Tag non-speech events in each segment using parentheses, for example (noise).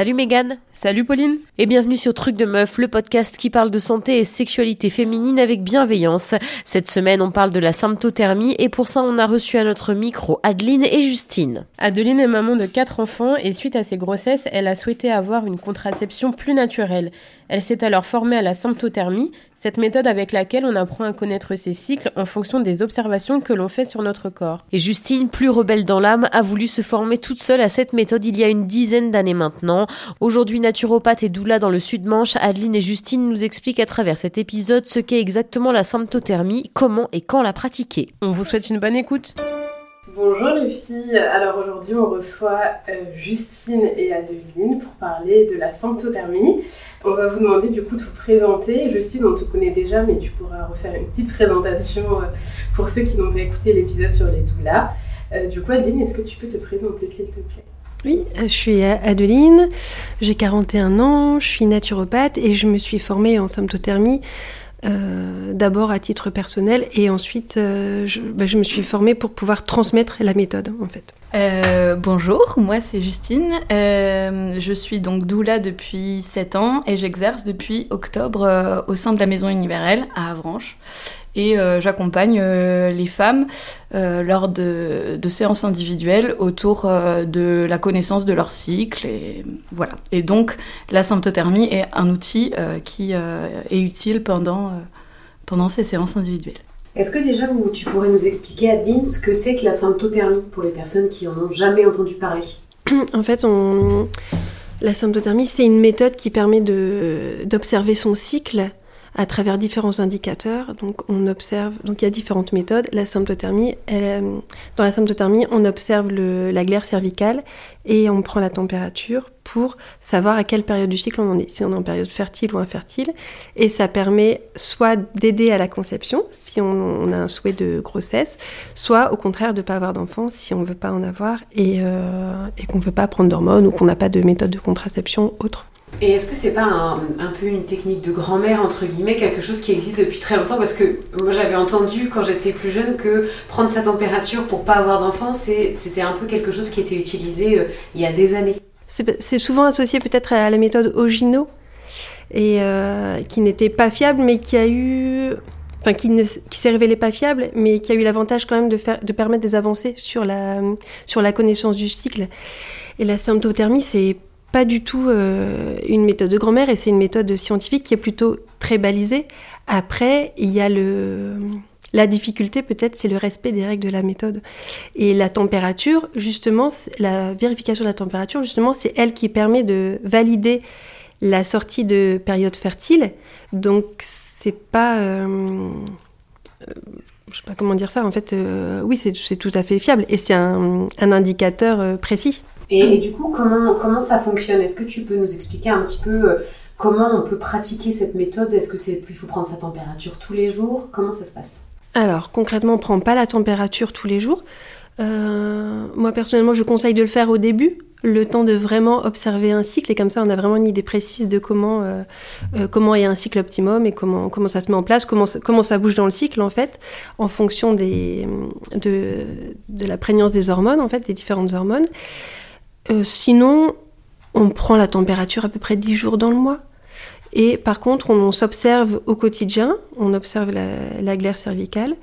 Salut Mégane Salut Pauline Et bienvenue sur Truc de Meuf, le podcast qui parle de santé et sexualité féminine avec bienveillance. Cette semaine, on parle de la symptothermie et pour ça, on a reçu à notre micro Adeline et Justine. Adeline est maman de quatre enfants et suite à ses grossesses, elle a souhaité avoir une contraception plus naturelle. Elle s'est alors formée à la symptothermie, cette méthode avec laquelle on apprend à connaître ses cycles en fonction des observations que l'on fait sur notre corps. Et Justine, plus rebelle dans l'âme, a voulu se former toute seule à cette méthode il y a une dizaine d'années maintenant. Aujourd'hui naturopathe et doula dans le Sud-Manche, Adeline et Justine nous expliquent à travers cet épisode ce qu'est exactement la symptothermie, comment et quand la pratiquer. On vous souhaite une bonne écoute. Bonjour les filles, alors aujourd'hui on reçoit euh, Justine et Adeline pour parler de la symptothermie. On va vous demander du coup de vous présenter. Justine, on te connaît déjà, mais tu pourras refaire une petite présentation euh, pour ceux qui n'ont pas écouté l'épisode sur les doulas. Euh, du coup, Adeline, est-ce que tu peux te présenter s'il te plaît? Oui, je suis Adeline, j'ai 41 ans, je suis naturopathe et je me suis formée en symptothermie euh, d'abord à titre personnel et ensuite euh, bah, je, me suis formée pour pouvoir transmettre la méthode en fait. Euh, bonjour, moi c'est Justine. je suis donc doula depuis 7 ans et j'exerce depuis octobre au sein de la Maison Universelle à Avranches et euh, j'accompagne euh, les femmes euh, lors de, séances individuelles autour de la connaissance de leur cycle et voilà. Et donc la symptothermie est un outil qui est utile pendant, pendant ces séances individuelles. Est-ce que déjà tu pourrais nous expliquer, Adeline, ce que c'est que la symptothermie pour les personnes qui en ont jamais entendu parler? (clears throat) En fait, on... la symptothermie, c'est une méthode qui permet d'observer son cycle à travers différents indicateurs. Donc, on observe, donc il y a différentes méthodes. La symptothermie, dans la symptothermie, on observe la glaire cervicale et on prend la température pour savoir à quelle période du cycle on en est, si on est en période fertile ou infertile. Et ça permet soit d'aider à la conception, si on, a un souhait de grossesse, soit au contraire de ne pas avoir d'enfant si on ne veut pas en avoir et, euh, et qu'on ne veut pas prendre d'hormones ou qu'on n'a pas de méthode de contraception autre. Et est-ce que c'est pas un, peu une technique de grand-mère, entre guillemets, quelque chose qui existe depuis très longtemps? Parce que moi j'avais entendu quand j'étais plus jeune que prendre sa température pour pas avoir d'enfant, c'était un peu quelque chose qui était utilisé euh, il y a des années. C'est souvent associé peut-être à la méthode Ogino, et euh, qui n'était pas fiable, mais qui a eu. Enfin, qui, s'est révélé pas fiable, mais qui a eu l'avantage quand même de, de permettre des avancées sur la, sur la connaissance du cycle. Et la symptothermie, c'est pas du tout euh, une méthode de grand-mère et c'est une méthode scientifique qui est plutôt très balisée. Après, il y a le... La difficulté peut-être, c'est le respect des règles de la méthode. Et la température, justement, la vérification de la température, justement, c'est elle qui permet de valider la sortie de période fertile. Donc, c'est pas... Euh, euh, je sais pas comment dire ça, en fait, oui, c'est tout à fait fiable et c'est un, un, indicateur précis. Et, du coup, comment, comment ça fonctionne? Est-ce que tu peux nous expliquer un petit peu euh, comment on peut pratiquer cette méthode? Est-ce que c'est il faut prendre sa température tous les jours? Comment ça se passe? Alors concrètement, on ne prend pas la température tous les jours. Euh, moi personnellement, je conseille de le faire au début, le temps de vraiment observer un cycle. Et comme ça, on a vraiment une idée précise de comment euh, comment est un cycle optimum et comment comment ça se met en place, comment ça, comment ça bouge dans le cycle en fait, en fonction des de, de la prégnance des hormones en fait, des différentes hormones. Euh, sinon, on prend la température à peu près 10 jours dans le mois. Et par contre, on, s'observe au quotidien, on observe la, glaire cervicale.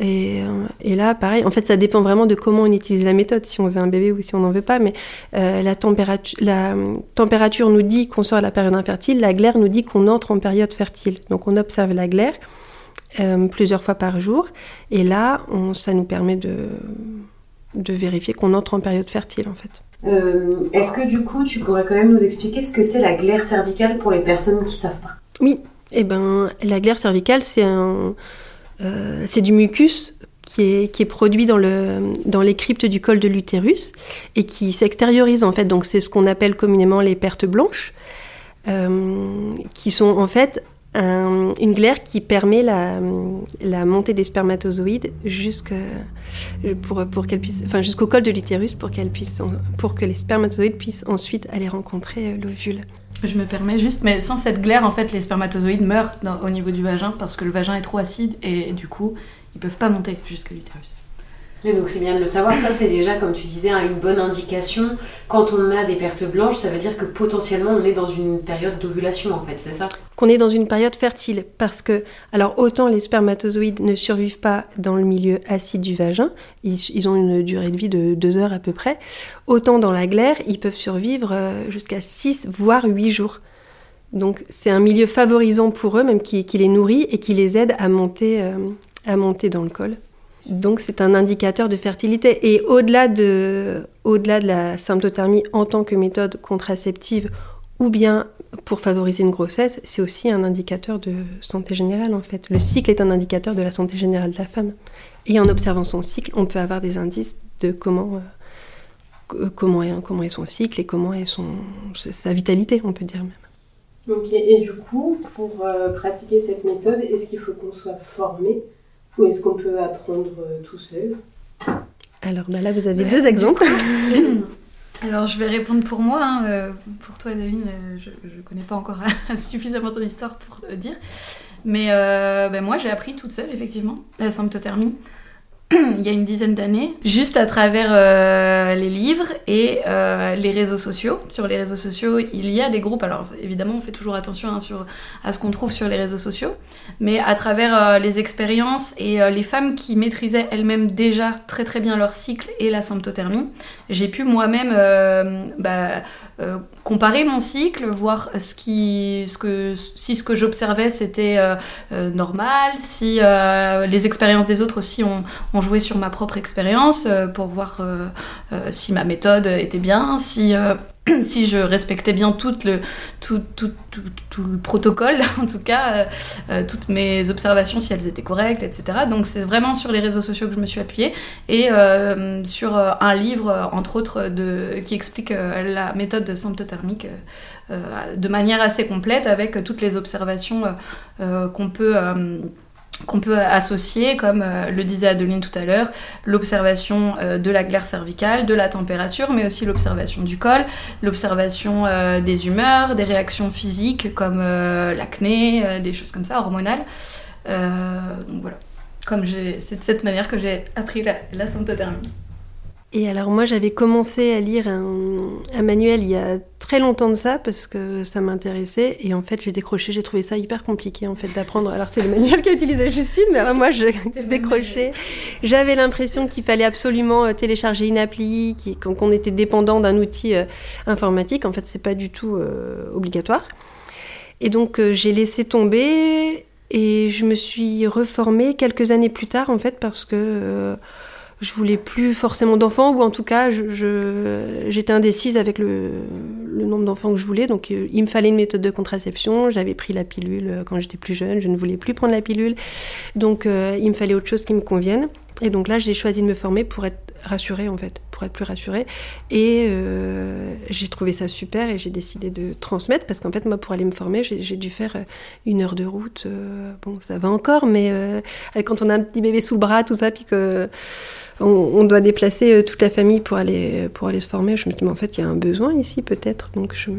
Euh, et, là, pareil, en fait, ça dépend vraiment de comment on utilise la méthode, si on veut un bébé ou si on n'en veut pas. Mais euh, la, la température nous dit qu'on sort à la période infertile, la glaire nous dit qu'on entre en période fertile. Donc on observe la glaire plusieurs fois par jour. Et là, ça nous permet de, de vérifier qu'on entre en période fertile, en fait. Euh, est-ce que du coup, tu pourrais quand même nous expliquer ce que c'est la glaire cervicale pour les personnes qui savent pas? Oui, eh ben, la glaire cervicale, c'est un, euh, c'est du mucus qui est, qui est, produit dans, le, dans les cryptes du col de l'utérus et qui s'extériorise en fait. Donc c'est ce qu'on appelle communément les pertes blanches, euh, qui sont en fait une glaire qui permet la, montée des spermatozoïdes jusqu'au pour, pour enfin, col de l'utérus pour, pour que les spermatozoïdes puissent ensuite aller rencontrer euh, l'ovule. Je me permets juste, mais sans cette glaire, en fait, les spermatozoïdes meurent au niveau du vagin parce que le vagin est trop acide et du coup, ils peuvent pas monter jusqu'à l'utérus. Donc c'est bien de le savoir, ça c'est déjà comme tu disais une bonne indication. Quand on a des pertes blanches, ça veut dire que potentiellement on est dans une période d'ovulation en fait, c'est ça? Qu'on est dans une période fertile parce que, alors autant les spermatozoïdes ne survivent pas dans le milieu acide du vagin, ils, ont une durée de vie de 2 heures à peu près, autant dans la glaire, ils peuvent survivre euh, jusqu'à 6 voire 8 jours. Donc c'est un milieu favorisant pour eux, même qui, les nourrit et qui les aide à monter, euh, à monter dans le col. Donc c'est un indicateur de fertilité. Et au-delà de, au-delà de la symptothermie en tant que méthode contraceptive ou bien pour favoriser une grossesse, c'est aussi un indicateur de santé générale en fait. Le cycle est un indicateur de la santé générale de la femme. Et en observant son cycle, on peut avoir des indices de comment, euh, comment, est, comment est son cycle et comment est son, sa vitalité, on peut dire même. Ok, et du coup, pour euh, pratiquer cette méthode, est-ce qu'il faut qu'on soit formé? Ou est-ce qu'on peut apprendre euh, tout seul? Alors bah là, vous avez deux exemples. (laughs) (laughs) Alors je vais répondre pour moi. Hein, euh, pour toi, Adeline, euh, je ne connais pas encore (laughs) suffisamment ton histoire pour te dire. Mais ben, moi, j'ai appris toute seule, effectivement, la symptothermie. Il y a une dizaine d'années, juste à travers euh, les livres et euh, les réseaux sociaux. Sur les réseaux sociaux, il y a des groupes, alors évidemment on fait toujours attention hein, à ce qu'on trouve sur les réseaux sociaux, mais à travers euh, les expériences et les femmes qui maîtrisaient elles-mêmes déjà très très bien leur cycle et la symptothermie, j'ai pu moi-même bah, euh, comparer mon cycle, voir ce qui, ce que, si ce que j'observais c'était euh, euh, normal, si les expériences des autres aussi ont, ont joué sur ma propre expérience pour voir si ma méthode était bien, si (clears throat) si je respectais bien tout le, tout, tout, tout, le protocole, (laughs) en tout cas, euh, euh, toutes mes observations, si elles étaient correctes, etc. Donc c'est vraiment sur les réseaux sociaux que je me suis appuyée et euh, sur un livre, entre autres, de, qui explique la méthode de symptothermique de manière assez complète avec toutes les observations qu'on peut qu'on peut associer, comme euh, le disait Adeline tout à l'heure, l'observation euh, de la glaire cervicale, de la température, mais aussi l'observation du col, l'observation euh, des humeurs, des réactions physiques comme l'acné, des choses comme ça, hormonales. donc voilà, comme c'est de cette manière que j'ai appris la, la symptothermie. Et alors moi j'avais commencé à lire un, manuel il y a très longtemps de ça parce que ça m'intéressait et en fait j'ai décroché, j'ai trouvé ça hyper compliqué en fait d'apprendre. Alors c'est le manuel (laughs) qu'a utilisé Justine mais alors moi j'ai décroché. J'avais l'impression qu'il fallait absolument euh, télécharger une appli, qu'on était dépendant d'un outil euh, informatique. En fait c'est pas du tout euh, obligatoire. Et donc j'ai laissé tomber et je me suis reformée quelques années plus tard en fait parce que je voulais plus forcément d'enfants, ou en tout cas, j'étais indécise avec le, nombre d'enfants que je voulais. Donc, euh, il me fallait une méthode de contraception. J'avais pris la pilule euh, quand j'étais plus jeune. Je ne voulais plus prendre la pilule. Donc, euh, il me fallait autre chose qui me convienne. Et donc là, j'ai choisi de me former pour être rassurée, en fait, pour être plus rassurée. Et j'ai trouvé ça super et j'ai décidé de transmettre parce qu'en fait, moi, pour aller me former, j'ai dû faire une heure de route. bon, ça va encore, mais quand on a un petit bébé sous le bras, tout ça, puis que on, doit déplacer euh, toute la famille pour aller, pour aller se former. Je me dis, mais en fait, il y a un besoin ici peut-être. Donc je,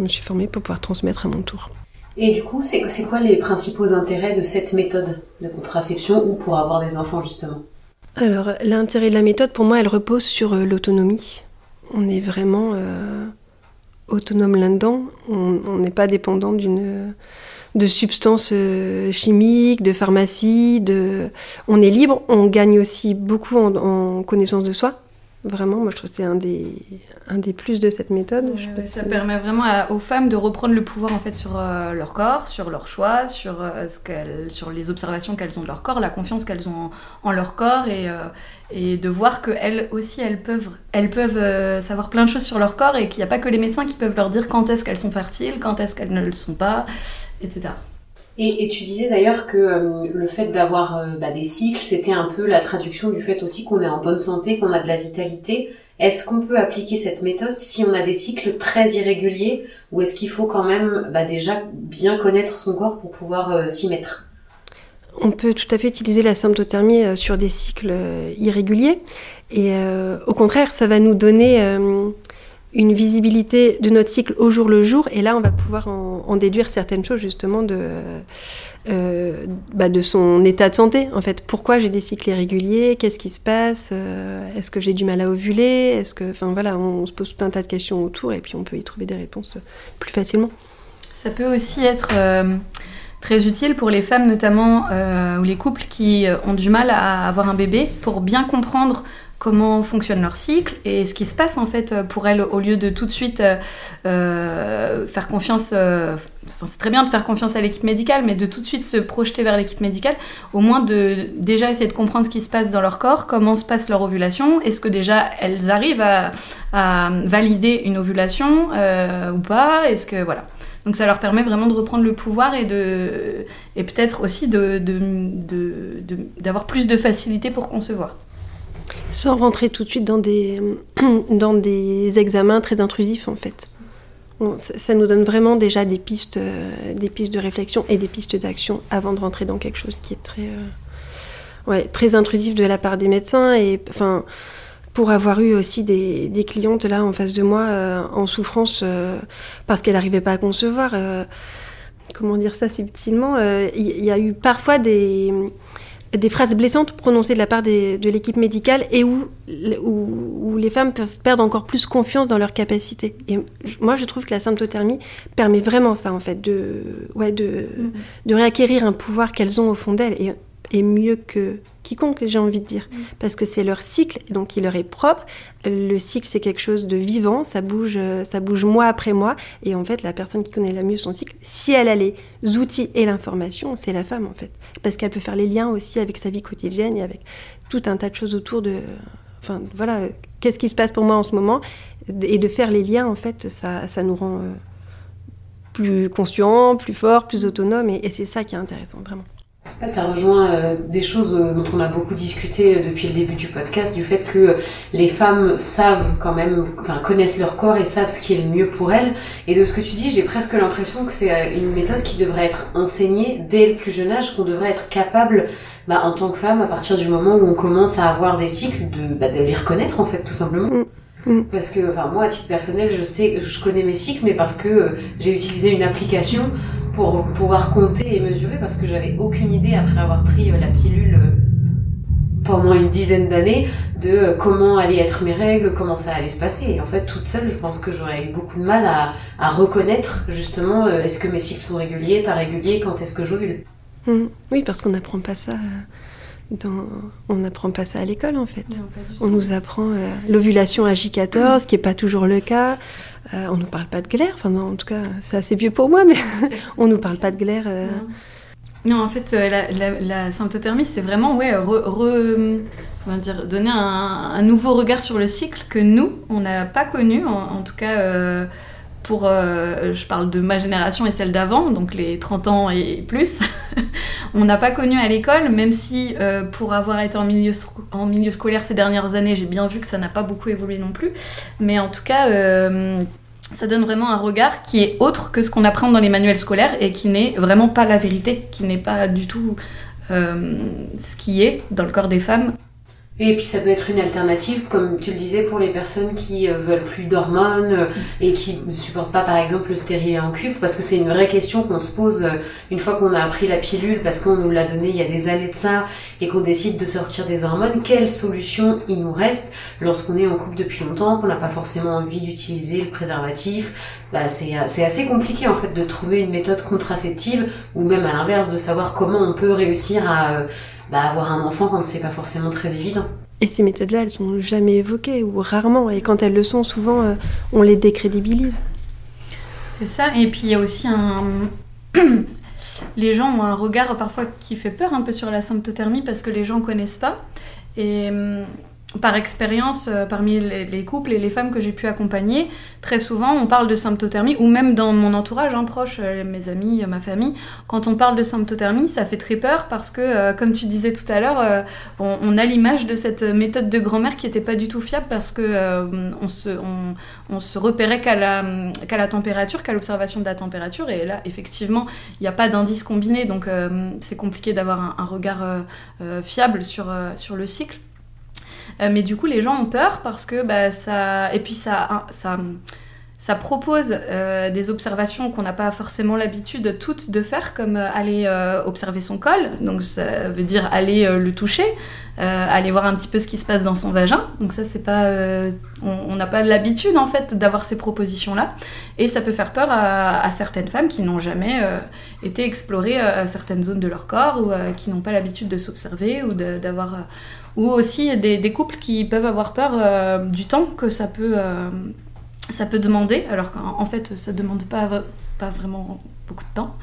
me suis formée pour pouvoir transmettre à mon tour. Et du coup, c'est quoi les principaux intérêts de cette méthode de contraception ou pour avoir des enfants justement? Alors, l'intérêt de la méthode, pour moi, elle repose sur euh, l'autonomie. On est vraiment euh, autonome là-dedans. On n'est pas dépendant d'une de substances euh, chimiques, de pharmacie, on est libre, on gagne aussi beaucoup en, connaissance de soi. Vraiment, moi je trouve que c'est un des, un des plus de cette méthode. ça permet vraiment aux femmes de reprendre le pouvoir en fait sur euh, leur corps, sur leur choix, sur, euh, ce sur les observations qu'elles ont de leur corps, la confiance qu'elles ont en, leur corps et, et de voir qu'elles aussi elles peuvent, elles peuvent savoir plein de choses sur leur corps et qu'il n'y a pas que les médecins qui peuvent leur dire quand est-ce qu'elles sont fertiles, quand est-ce qu'elles ne le sont pas etc. Et, tu disais d'ailleurs que euh, le fait d'avoir euh, bah, des cycles, c'était un peu la traduction du fait aussi qu'on est en bonne santé, qu'on a de la vitalité. Est-ce qu'on peut appliquer cette méthode si on a des cycles très irréguliers ou est-ce qu'il faut quand même bah, déjà bien connaître son corps pour pouvoir euh, s'y mettre? On peut tout à fait utiliser la symptothermie sur des cycles irréguliers et au contraire ça va nous donner une visibilité de notre cycle au jour le jour, et là on va pouvoir en, déduire certaines choses justement de, euh, bah, de son état de santé en fait. Pourquoi j'ai des cycles irréguliers Qu'est-ce qui se passe euh, Est-ce que j'ai du mal à ovuler Est-ce que, enfin voilà, on, se pose tout un tas de questions autour et puis on peut y trouver des réponses plus facilement. Ça peut aussi être euh, très utile pour les femmes notamment ou les couples qui ont du mal à avoir un bébé pour bien comprendre comment fonctionne leur cycle et ce qui se passe en fait pour elles au lieu de tout de suite euh, euh, faire confiance. Euh, c'est très bien de faire confiance à l'équipe médicale, mais de tout de suite se projeter vers l'équipe médicale, au moins de déjà essayer de comprendre ce qui se passe dans leur corps, comment se passe leur ovulation, est-ce que déjà elles arrivent à, valider une ovulation ou pas, est-ce que voilà. Donc ça leur permet vraiment de reprendre le pouvoir et de et peut-être aussi de, d'avoir plus de facilité pour concevoir. Sans rentrer tout de suite dans des, (clears throat) dans des examens très intrusifs en fait. ça, nous donne vraiment déjà des pistes, euh, des pistes de réflexion et des pistes d'action avant de rentrer dans quelque chose qui est très, euh, ouais, très intrusif de la part des médecins. Et enfin, pour avoir eu aussi des, clientes là en face de moi euh, en souffrance parce qu'elles n'arrivaient pas à concevoir. comment dire ça subtilement Il y, a eu parfois des des phrases blessantes prononcées de la part de l'équipe médicale et où, où, les femmes peuvent perdre encore plus confiance dans leurs capacités. Et moi, je trouve que la symptothermie permet vraiment ça, en fait, de, ouais, de, mm-hmm. de réacquérir un pouvoir qu'elles ont au fond d'elles. Et est mieux que quiconque, j'ai envie de dire, mm. parce que c'est leur cycle, donc il leur est propre. Le cycle, c'est quelque chose de vivant, ça bouge, euh, ça bouge mois après mois, et en fait, la personne qui connaît la mieux son cycle, si elle a les outils et l'information, c'est la femme en fait, parce qu'elle peut faire les liens aussi avec sa vie quotidienne et avec tout un tas de choses autour de, enfin voilà, qu'est-ce qui se passe pour moi en ce moment, et de faire les liens en fait, ça, ça nous rend euh, plus conscients, plus forts, plus autonomes, et c'est ça qui est intéressant vraiment. Ça rejoint euh, des choses euh, dont on a beaucoup discuté euh, depuis le début du podcast, du fait que les femmes savent quand même, enfin connaissent leur corps et savent ce qui est le mieux pour elles. Et de ce que tu dis, j'ai presque l'impression que c'est une méthode qui devrait être enseignée dès le plus jeune âge, qu'on devrait être capable, bah, en tant que femme, à partir du moment où on commence à avoir des cycles, de, bah, de les reconnaître en fait, tout simplement. Mm. Mm. Parce que, enfin, moi, à titre personnel, je sais, je connais mes cycles, mais parce que j'ai utilisé une application pour pouvoir compter et mesurer parce que j'avais aucune idée après avoir pris euh, la pilule euh, pendant une dizaine d'années de euh, comment allaient être mes règles, comment ça allait se passer. Et en fait, toute seule, je pense que j'aurais eu beaucoup de mal à, reconnaître justement est-ce que mes cycles sont réguliers, pas réguliers, quand est-ce que j'ovule. Mmh. Oui, parce qu'on n'apprend pas ça. Dans... On n'apprend pas ça à l'école en fait. on nous apprend l'ovulation à J14, ce qui n'est pas toujours le cas. Euh, on ne nous parle pas de glaire, enfin en tout cas c'est assez vieux pour moi, mais (laughs) on ne nous parle pas de glaire. Euh. Non. en fait, euh, la, symptothermie, c'est vraiment ouais, comment dire, donner un, nouveau regard sur le cycle que nous, on n'a pas connu, en, tout cas pour, je parle de ma génération et celle d'avant, donc les 30 ans et plus, (laughs) on n'a pas connu à l'école, même si pour avoir été en milieu, scolaire ces dernières années, j'ai bien vu que ça n'a pas beaucoup évolué non plus. Mais en tout cas, ça donne vraiment un regard qui est autre que ce qu'on apprend dans les manuels scolaires et qui n'est vraiment pas la vérité, qui n'est pas du tout euh, ce qui est dans le corps des femmes et puis ça peut être une alternative, comme tu le disais, pour les personnes qui euh, veulent plus d'hormones euh, et qui ne supportent pas par exemple le stérilet en cuivre, parce que c'est une vraie question qu'on se pose euh, une fois qu'on a appris la pilule, parce qu'on nous l'a donnée il y a des années de ça, et qu'on décide de sortir des hormones, quelle solution il nous reste lorsqu'on est en couple depuis longtemps, qu'on n'a pas forcément envie d'utiliser le préservatif. Bah, c'est assez compliqué en fait de trouver une méthode contraceptive, ou même à l'inverse, de savoir comment on peut réussir à bah, avoir un enfant quand c'est pas forcément très évident. Et ces méthodes-là, elles sont jamais évoquées ou rarement. Et quand elles le sont, souvent, euh, on les décrédibilise. C'est ça. Et puis il y a aussi un. (clears throat) les gens ont un regard parfois qui fait peur un peu sur la symptothermie parce que les gens connaissent pas. Et hum, par expérience, euh, parmi les, couples et les femmes que j'ai pu accompagner, très souvent on parle de symptothermie, ou même dans mon entourage hein, proche, euh, mes amis, ma famille, quand on parle de symptothermie, ça fait très peur parce que, euh, comme tu disais tout à l'heure, on, a l'image de cette méthode de grand-mère qui n'était pas du tout fiable parce que on, se, repérait qu'à la, température, qu'à l'observation de la température, et là, effectivement, il n'y a pas d'indice combiné, donc c'est compliqué d'avoir un, regard fiable sur le cycle. Mais du coup, les gens ont peur parce que bah, ça. Et puis ça. ça propose euh, des observations qu'on n'a pas forcément l'habitude toutes de faire, comme euh, aller euh, observer son col, donc ça veut dire aller le toucher, aller voir un petit peu ce qui se passe dans son vagin. Donc ça, c'est pas, on n'a pas l'habitude en fait d'avoir ces propositions-là, et ça peut faire peur à, certaines femmes qui n'ont jamais été explorer certaines zones de leur corps ou qui n'ont pas l'habitude de s'observer ou d'avoir, ou aussi des, couples qui peuvent avoir peur du temps que ça peut ça peut demander, alors qu'en fait, ça demande pas, pas vraiment beaucoup de temps.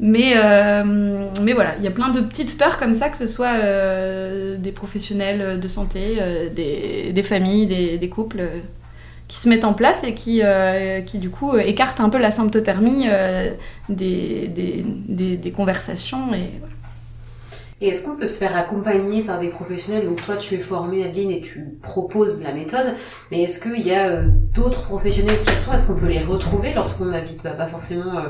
Mais, euh, mais voilà, il y a plein de petites peurs comme ça, que ce soit euh, des professionnels de santé, euh, des, familles, des, couples qui se mettent en place et qui, qui du coup écartent un peu la symptothermie des, des, des, conversations. Et est-ce qu'on peut se faire accompagner par des professionnels? Donc toi, tu es formée, Adeline, et tu proposes la méthode. Mais est-ce qu'il y a euh, d'autres professionnels qui sont? Est-ce qu'on peut les retrouver lorsqu'on habite? Bah, pas forcément euh,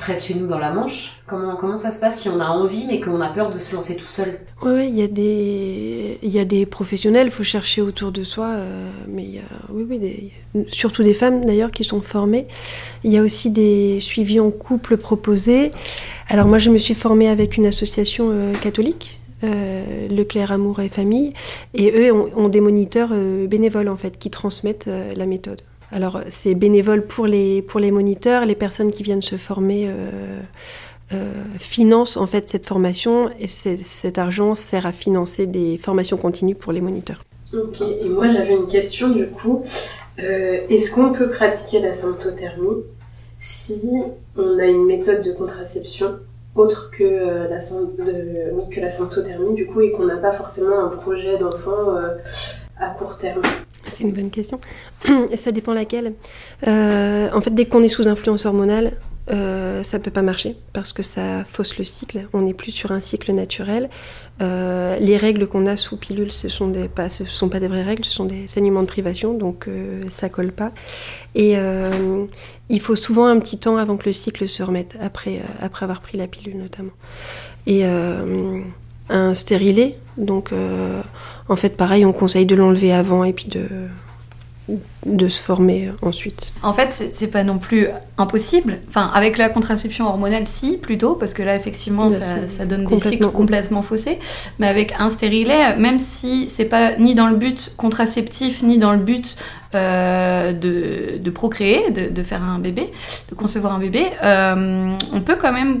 près de chez nous dans la Manche comment, comment ça se passe si on a envie mais qu'on a peur de se lancer tout seul? Oui, il y, a des... y a des professionnels, il faut chercher autour de soi. Euh, mais il y a oui, oui, surtout des femmes d'ailleurs qui sont formées. Il y a aussi des suivis en couple proposés. Alors moi, je me suis formée avec une association euh, catholique, euh, Leclerc Amour et Famille, et eux ont, des moniteurs euh, bénévoles en fait qui transmettent la méthode. Alors c'est bénévole pour les, pour les moniteurs, les personnes qui viennent se former financent en fait cette formation et cet argent sert à financer des formations continues pour les moniteurs. Ok, et moi j'avais une question du coup. Est-ce qu'on peut pratiquer la symptothermie si on a une méthode de contraception autre que, euh, la, que la symptothermie, du coup, et qu'on n'a pas forcément un projet d'enfant euh, à court terme C'est une bonne question. (clears throat) ça dépend laquelle. Euh, en fait, dès qu'on est sous influence hormonale, euh, ça peut pas marcher parce que ça fausse le cycle. On n'est plus sur un cycle naturel. Euh, les règles qu'on a sous pilule, ce sont pas, sont pas des vraies règles, ce sont des saignements de privation, donc euh, ça colle pas. Et il faut souvent un petit temps avant que le cycle se remette après après avoir pris la pilule notamment. Et un stérilet, donc en fait pareil, on conseille de l'enlever avant et puis de de se former ensuite. En fait, c'est pas non plus impossible. Enfin, avec la contraception hormonale, si, plutôt, parce que là, effectivement, ça, donne des cycles complètement faussés. Mais avec un stérilet, même si c'est pas ni dans le but contraceptif, ni dans le but euh, de, procréer, de, faire un bébé, de concevoir un bébé, euh, on peut quand même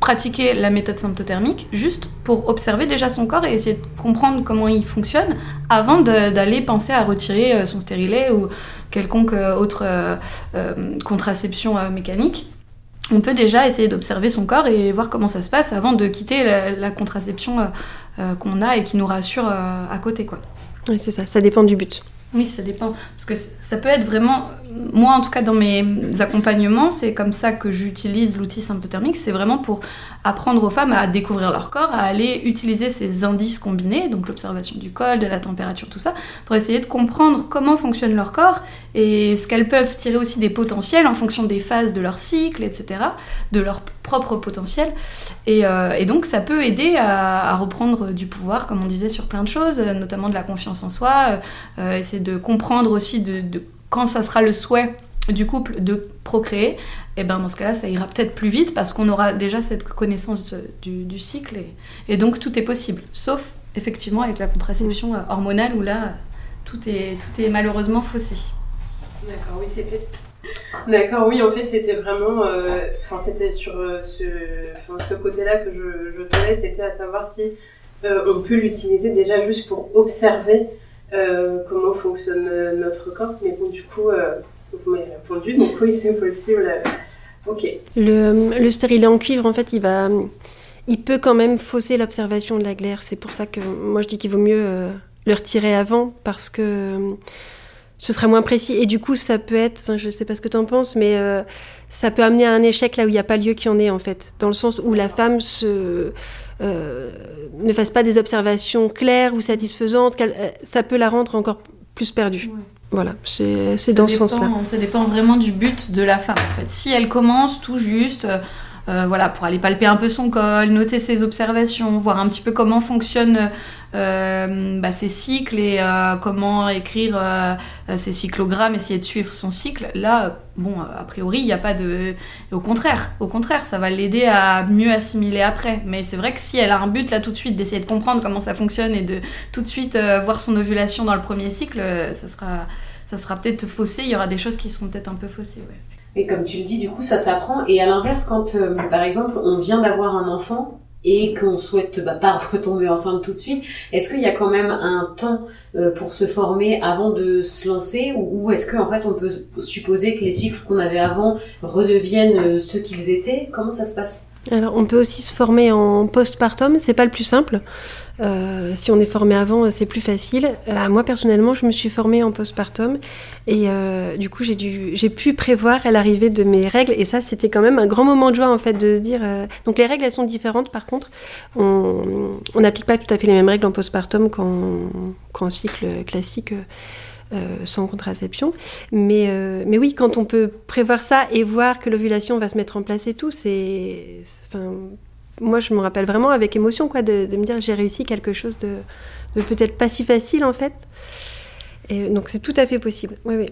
pratiquer la méthode symptothermique juste pour observer déjà son corps et essayer de comprendre comment il fonctionne avant d'aller penser à retirer euh, son stérilet ou quelconque euh, autre euh, contraception mécanique. On peut déjà essayer d'observer son corps et voir comment ça se passe avant de quitter la, contraception qu'on a et qui nous rassure à côté. Quoi. Oui, c'est ça, ça dépend du but. Oui, ça dépend. Parce que ça peut être vraiment. Moi, en tout cas, dans mes accompagnements, c'est comme ça que j'utilise l'outil symptothermique. C'est vraiment pour apprendre aux femmes à découvrir leur corps, à aller utiliser ces indices combinés, donc l'observation du col, de la température, tout ça, pour essayer de comprendre comment fonctionne leur corps et ce qu'elles peuvent tirer aussi des potentiels en fonction des phases de leur cycle, etc., de leur propre potentiel. Et, euh, donc, ça peut aider à, reprendre du pouvoir, comme on disait, sur plein de choses, notamment de la confiance en soi, euh, essayer de comprendre aussi de, quand ça sera le souhait du couple de procréer, et ben dans ce cas-là, ça ira peut-être plus vite parce qu'on aura déjà cette connaissance du, cycle et, donc tout est possible. Sauf effectivement avec la contraception euh, hormonale où là, tout est, tout est malheureusement faussé. D'accord, oui, c'était. D'accord, oui, en fait, c'était vraiment. Euh, enfin, c'était sur euh, ce, ce côté-là que je, je tenais, c'était à savoir si on peut l'utiliser déjà juste pour observer euh, comment fonctionne euh, notre corps. Mais bon, du coup, euh, vous m'avez répondu, donc oui, c'est possible. Ok. Le, le en cuivre, en fait, il va, il peut quand même fausser l'observation de la glaire. C'est pour ça que moi je dis qu'il vaut mieux le retirer avant parce que ce sera moins précis. Et du coup, ça peut être, enfin, je sais pas ce que tu en penses, mais ça peut amener à un échec là où il n'y a pas lieu qu'il y en ait en fait, dans le sens où la femme se euh, ne fasse pas des observations claires ou satisfaisantes, euh, ça peut la rendre encore plus perdue. Voilà, c'est dans ce sens-là. Ça dépend vraiment du but de la femme. En fait. Si elle commence tout juste, euh, voilà, pour aller palper un peu son col, noter ses observations, voir un petit peu comment fonctionnent euh, bah, ses cycles et euh, comment écrire ses cyclogrammes, essayer de suivre son cycle. Là, bon, a priori, il n'y a pas de. Au contraire, au contraire, ça va l'aider à mieux assimiler après. Mais c'est vrai que si elle a un but là tout de suite d'essayer de comprendre comment ça fonctionne et de tout de suite voir son ovulation dans le premier cycle, ça sera, ça sera peut-être faussé. Il y aura des choses qui seront peut-être un peu faussées. Ouais. Mais comme tu le dis, du coup, ça s'apprend. Et à l'inverse, quand, euh, par exemple, on vient d'avoir un enfant et qu'on souhaite bah, pas (laughs) retomber enceinte tout de suite, est-ce qu'il y a quand même un temps euh, pour se former avant de se lancer ou, est-ce qu'en fait on peut supposer que les cycles qu'on avait avant redeviennent euh, ceux qu'ils étaient? Comment ça se passe? Alors, on peut aussi se former en postpartum, c'est pas le plus simple. Euh, si on est formé avant, c'est plus facile. Euh, moi, personnellement, je me suis formée en postpartum et euh, du coup, j'ai pu prévoir l'arrivée de mes règles et ça, c'était quand même un grand moment de joie en fait de se dire. Donc, les règles, elles sont différentes. Par contre, on n'applique pas tout à fait les mêmes règles en postpartum qu'en cycle classique. sans contraception. Mais oui, quand on peut prévoir ça et voir que l'ovulation va se mettre en place et tout, c'est moi, je me rappelle vraiment avec émotion quoi, de, me dire j'ai réussi quelque chose de, peut-être pas si facile en fait. Et donc c'est tout à fait possible. Oui, oui.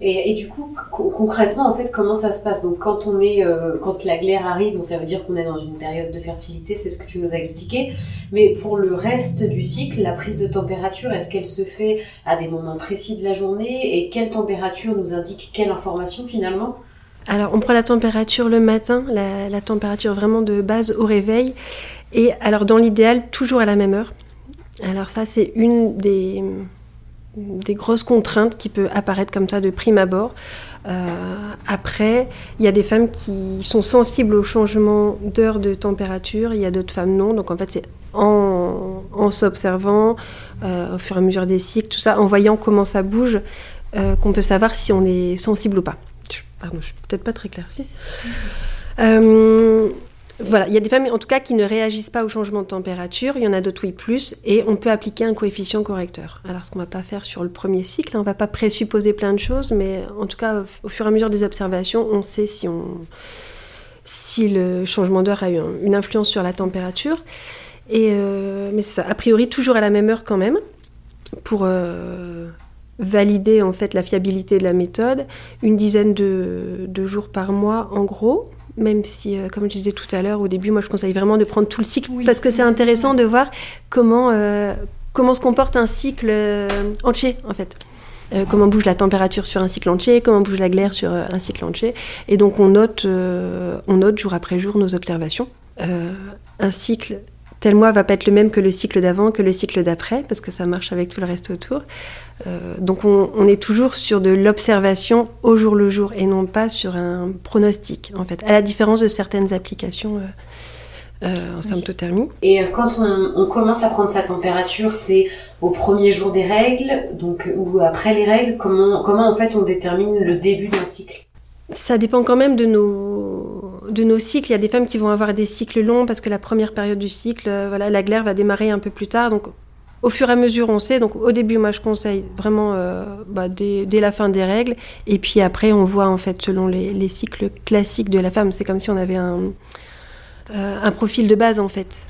Et, du coup, concrètement, en fait, comment ça se passe? Donc, quand on est, euh, quand la glaire arrive, donc ça veut dire qu'on est dans une période de fertilité, c'est ce que tu nous as expliqué. Mais pour le reste du cycle, la prise de température, est-ce qu'elle se fait à des moments précis de la journée? Et quelle température nous indique quelle information finalement? Alors, on prend la température le matin, la, température vraiment de base au réveil. Et alors, dans l'idéal, toujours à la même heure. Alors, ça, c'est une des, grosses contraintes qui peut apparaître comme ça de prime abord. Euh, après, il y a des femmes qui sont sensibles au changement d'heure de température, il y a d'autres femmes non. Donc, en fait, c'est en, s'observant euh, au fur et à mesure des cycles, tout ça, en voyant comment ça bouge, euh, qu'on peut savoir si on est sensible ou pas. Pardon, je suis peut-être pas très claire. Euh, voilà, il y a des femmes en tout cas qui ne réagissent pas au changement de température, il y en a d'autres oui plus, et on peut appliquer un coefficient correcteur. Alors ce qu'on ne va pas faire sur le premier cycle, hein, on ne va pas présupposer plein de choses, mais en tout cas au, fur et à mesure des observations, on sait si, on, si le changement d'heure a eu une influence sur la température. Et, euh, mais c'est ça, a priori toujours à la même heure quand même, pour... Euh, valider en fait la fiabilité de la méthode, une dizaine de, jours par mois en gros, même si, euh, comme je disais tout à l'heure, au début, moi je conseille vraiment de prendre tout le cycle parce que c'est intéressant de voir comment, euh, comment se comporte un cycle euh, entier en fait. comment bouge la température sur un cycle entier, comment bouge la glaire sur un cycle entier. Et donc on note, on note jour après jour nos observations. un cycle tel mois va pas être le même que le cycle d'avant, que le cycle d'après, parce que ça marche avec tout le reste autour. Euh, donc on, est toujours sur de l'observation au jour le jour et non pas sur un pronostic, en fait, à la différence de certaines applications. Euh, euh, en symptothermie. Et quand on, commence à prendre sa température, c'est au premier jour des règles, donc ou après les règles. Comment comment en fait on détermine le début d'un cycle? Ça dépend quand même de nos de nos cycles. Il y a des femmes qui vont avoir des cycles longs parce que la première période du cycle, voilà, la glaire va démarrer un peu plus tard, donc au fur et à mesure, on sait. Donc, au début, moi, je conseille vraiment euh, bah, dès, la fin des règles. Et puis après, on voit, en fait, selon les, cycles classiques de la femme, c'est comme si on avait un, euh, profil de base, en fait.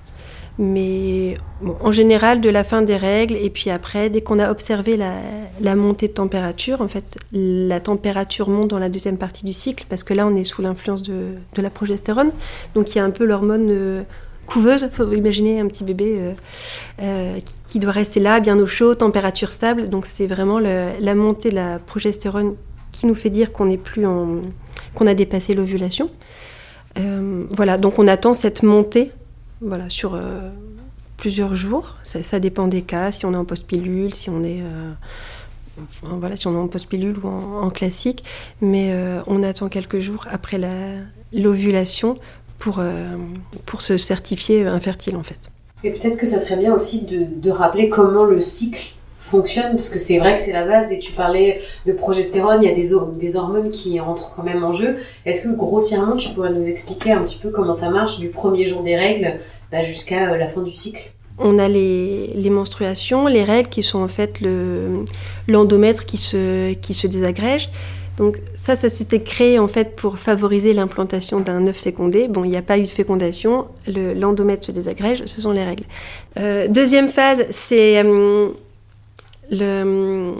Mais en général, de la fin des règles, et puis après, dès qu'on a observé la, montée de température, en fait, la température monte dans la deuxième partie du cycle, parce que là, on est sous l'influence de, la progestérone. Donc, il y a un peu l'hormone. Euh, couveuse. faut imaginer un petit bébé euh, euh, qui, doit rester là, bien au chaud, température stable. Donc c'est vraiment la montée de la progestérone qui nous fait dire qu'on n'est plus qu'on a dépassé l'ovulation. Euh, voilà, donc on attend cette montée, voilà, sur plusieurs jours. Ça, dépend des cas, si on est en post-pilule, si on est voilà, si on est en post-pilule ou en, classique, mais on attend quelques jours après l'ovulation pour, euh, pour se certifier infertile en fait. Et peut-être que ça serait bien aussi de, de rappeler comment le cycle fonctionne, parce que c'est vrai que c'est la base, et tu parlais de progestérone, il y a des, des hormones qui entrent quand même en jeu. Est-ce que grossièrement, tu pourrais nous expliquer un petit peu comment ça marche du premier jour des règles bah, jusqu'à euh, la fin du cycle? On a les, les, menstruations, les règles qui sont en fait l'endomètre qui, se, qui se désagrège. Donc ça, ça s'était créé en fait pour favoriser l'implantation d'un œuf fécondé. Bon, il n'y a pas eu de fécondation, l'endomètre se désagrège, ce sont les règles. Euh, deuxième phase, c'est euh, le,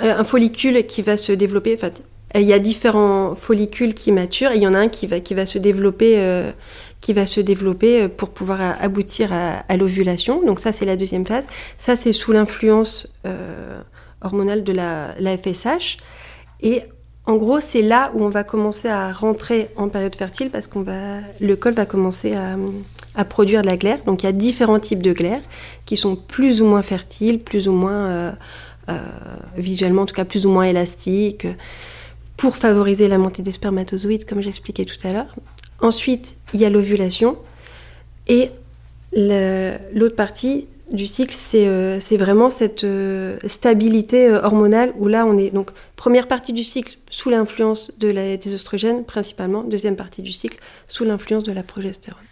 un follicule qui va se développer. Enfin, il y a différents follicules qui maturent et il y en a un qui va, qui va se développer qui va se développer pour pouvoir aboutir à, l'ovulation. Donc ça, c'est la deuxième phase. Ça, c'est sous l'influence hormonale de la FSH. Et en gros, c'est là où on va commencer à rentrer en période fertile parce qu'on va, le col va commencer à, produire de la glaire. Donc il y a différents types de glaire qui sont plus ou moins fertiles, plus ou moins euh, euh, visuellement, en tout cas plus ou moins élastiques, pour favoriser la montée des spermatozoïdes, comme j'expliquais tout à l'heure. Ensuite, il y a l'ovulation et l'autre partie, du cycle, c'est euh, vraiment cette euh, stabilité euh, hormonale où là on est donc première partie du cycle sous l'influence de des oestrogènes principalement, deuxième partie du cycle sous l'influence de la progestérone.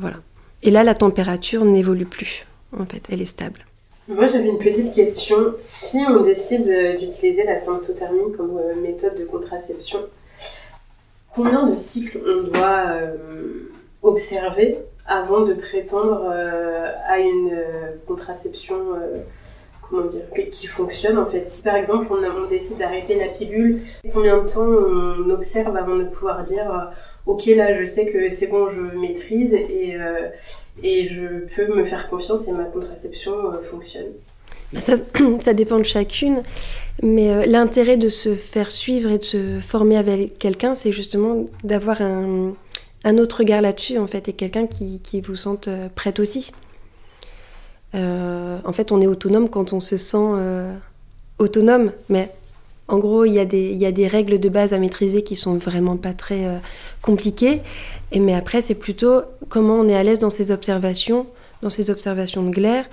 voilà. Et là la température n'évolue plus en fait, elle est stable. Moi j'avais une petite question. Si on décide d'utiliser la symptothermie comme méthode de contraception, combien de cycles on doit observer avant de prétendre euh, à une euh, contraception euh, comment dire, qui fonctionne en fait. Si par exemple on, décide d'arrêter la pilule, combien de temps on observe avant de pouvoir dire ok là je sais que c'est bon je maîtrise et, et je peux me faire confiance et ma contraception fonctionne ça, (clears throat) ça, dépend de chacune, mais l'intérêt de se faire suivre et de se former avec quelqu'un, c'est justement d'avoir un, un autre regard là-dessus, en fait, et quelqu'un qui, vous sente euh, prête aussi. Euh, en fait, on est autonome quand on se sent euh, autonome, mais en gros, il y, a des, règles de base à maîtriser qui sont vraiment pas très compliquées. Et, mais après, c'est plutôt comment on est à l'aise dans ces observations, dans ces observations de glaire.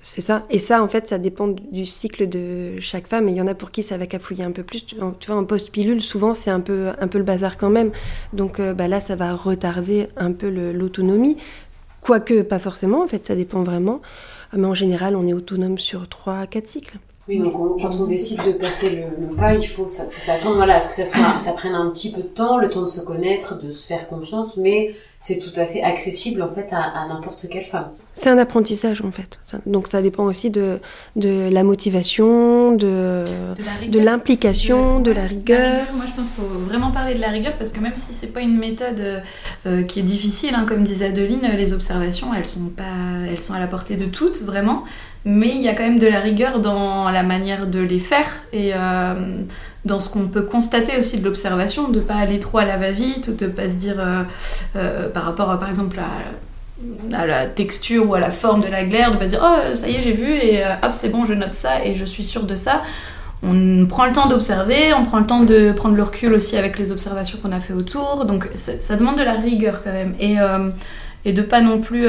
C'est ça. Et ça, en fait, ça dépend du cycle de chaque femme. Et il y en a pour qui ça va cafouiller un peu plus. Tu vois, en post-pilule, souvent, c'est un peu, un peu le bazar quand même. Donc euh, bah, là, ça va retarder un peu l'autonomie. Quoique, pas forcément, en fait, ça dépend vraiment. Mais en général, on est autonome sur 3 4 cycles. Oui, donc quand on décide de passer le, pas, il faut, s'attendre voilà, à ce que ça prenne un petit peu de temps, le temps de se connaître, de se faire confiance, mais c'est tout à fait accessible en fait à, n'importe quelle femme. C'est un apprentissage en fait. Donc ça dépend aussi de, de la motivation, de, de l'implication, de, la rigueur. Moi je pense qu'il faut vraiment parler de la rigueur parce que même si c'est pas une méthode euh, qui est difficile, hein, comme disait Adeline, les observations elles sont, pas, elles sont à la portée de toutes vraiment mais il y a quand même de la rigueur dans la manière de les faire et euh, dans ce qu'on peut constater aussi de l'observation, de ne pas aller trop à la va-vite ou de ne pas se dire euh, euh, par rapport par exemple à, la texture ou à la forme de la glaire, de pas dire oh ça y est j'ai vu et hop c'est bon je note ça et je suis sûre de ça. On prend le temps d'observer, on prend le temps de prendre le recul aussi avec les observations qu'on a fait autour, donc ça, demande de la rigueur quand même et, et de pas non plus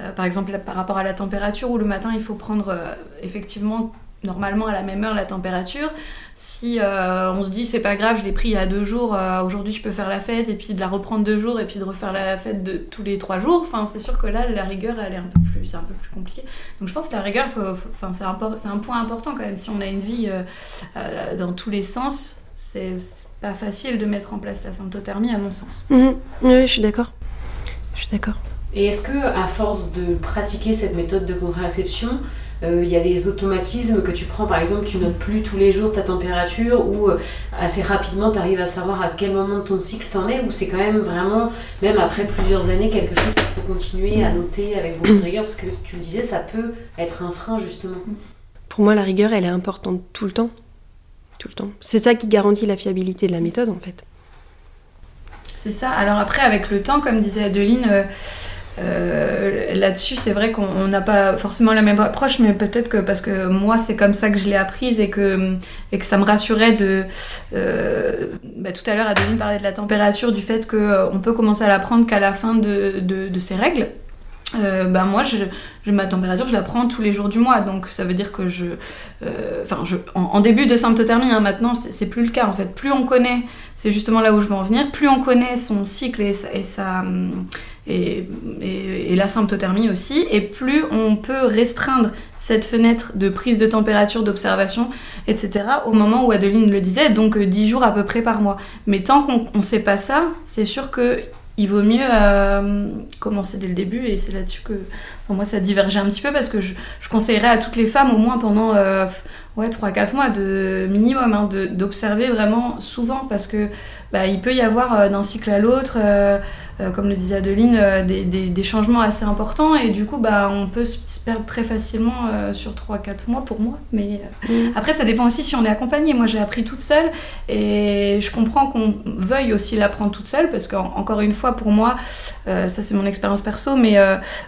euh, par exemple, par rapport à la température, où le matin, il faut prendre euh, effectivement normalement à la même heure la température. Si euh, on se dit c'est pas grave, je l'ai pris il y a deux jours, aujourd'hui je peux faire la fête et puis de la reprendre deux jours et puis de refaire la fête de tous les trois jours, enfin c'est sûr que là la rigueur elle est un peu plus, c'est un peu plus compliqué. Donc je pense que la rigueur, enfin c'est un, c'est un point important quand même si on a une vie dans tous les sens. C'est pas facile de mettre en place la symptothermie à mon sens. Mhm. Oui, je suis d'accord. Je suis d'accord. Et est-ce que, à force de pratiquer cette méthode de contraception, euh, il y a des automatismes que tu prends, par exemple, tu notes plus tous les jours ta température ou euh, assez rapidement tu arrives à savoir à quel moment de ton cycle t'en es ou c'est quand même vraiment, même après plusieurs années, quelque chose qu'il faut continuer à noter avec beaucoup de rigueur parce que tu le disais, ça peut être un frein justement. Pour moi, la rigueur, elle est importante tout le temps. Tout le temps. C'est ça qui garantit la fiabilité de la méthode en fait. C'est ça. Alors après, avec le temps, comme disait Adeline, euh, euh, là-dessus, c'est vrai qu'on n'a pas forcément la même approche, mais peut-être que parce que moi, c'est comme ça que je l'ai apprise et que, et que ça me rassurait de. Euh, bah, tout à l'heure, Adeline parlait de la température, du fait qu'on euh, peut commencer à la prendre qu'à la fin de, de, ses règles. euh, bah moi, je, ma température, je la prends tous les jours du mois. Donc ça veut dire que je. Euh, enfin, je, en, début de symptothermie, hein, maintenant, c'est plus le cas en fait. Plus on connaît, c'est justement là où je veux en venir, plus on connaît son cycle et, et, sa, et, la symptothermie aussi, et plus on peut restreindre cette fenêtre de prise de température, d'observation, etc. au moment où Adeline le disait, donc 10 jours à peu près par mois. Mais tant qu'on ne sait pas ça, c'est sûr que il vaut mieux euh, commencer dès le début et c'est là-dessus que pour moi ça divergeait un petit peu parce que je, conseillerais à toutes les femmes au moins pendant euh, ouais, 3-4 mois de minimum hein, d'observer vraiment souvent parce que bah, il peut y avoir euh, d'un cycle à l'autre euh, comme le disait Adeline, euh, des, des, changements assez importants et du coup bah, on peut se perdre très facilement euh, sur 3-4 mois pour moi. Mais mm. après ça dépend aussi si on est accompagné. Moi j'ai appris toute seule et je comprends qu'on veuille aussi l'apprendre toute seule parce qu'encore une fois pour moi, ça c'est mon expérience perso, mais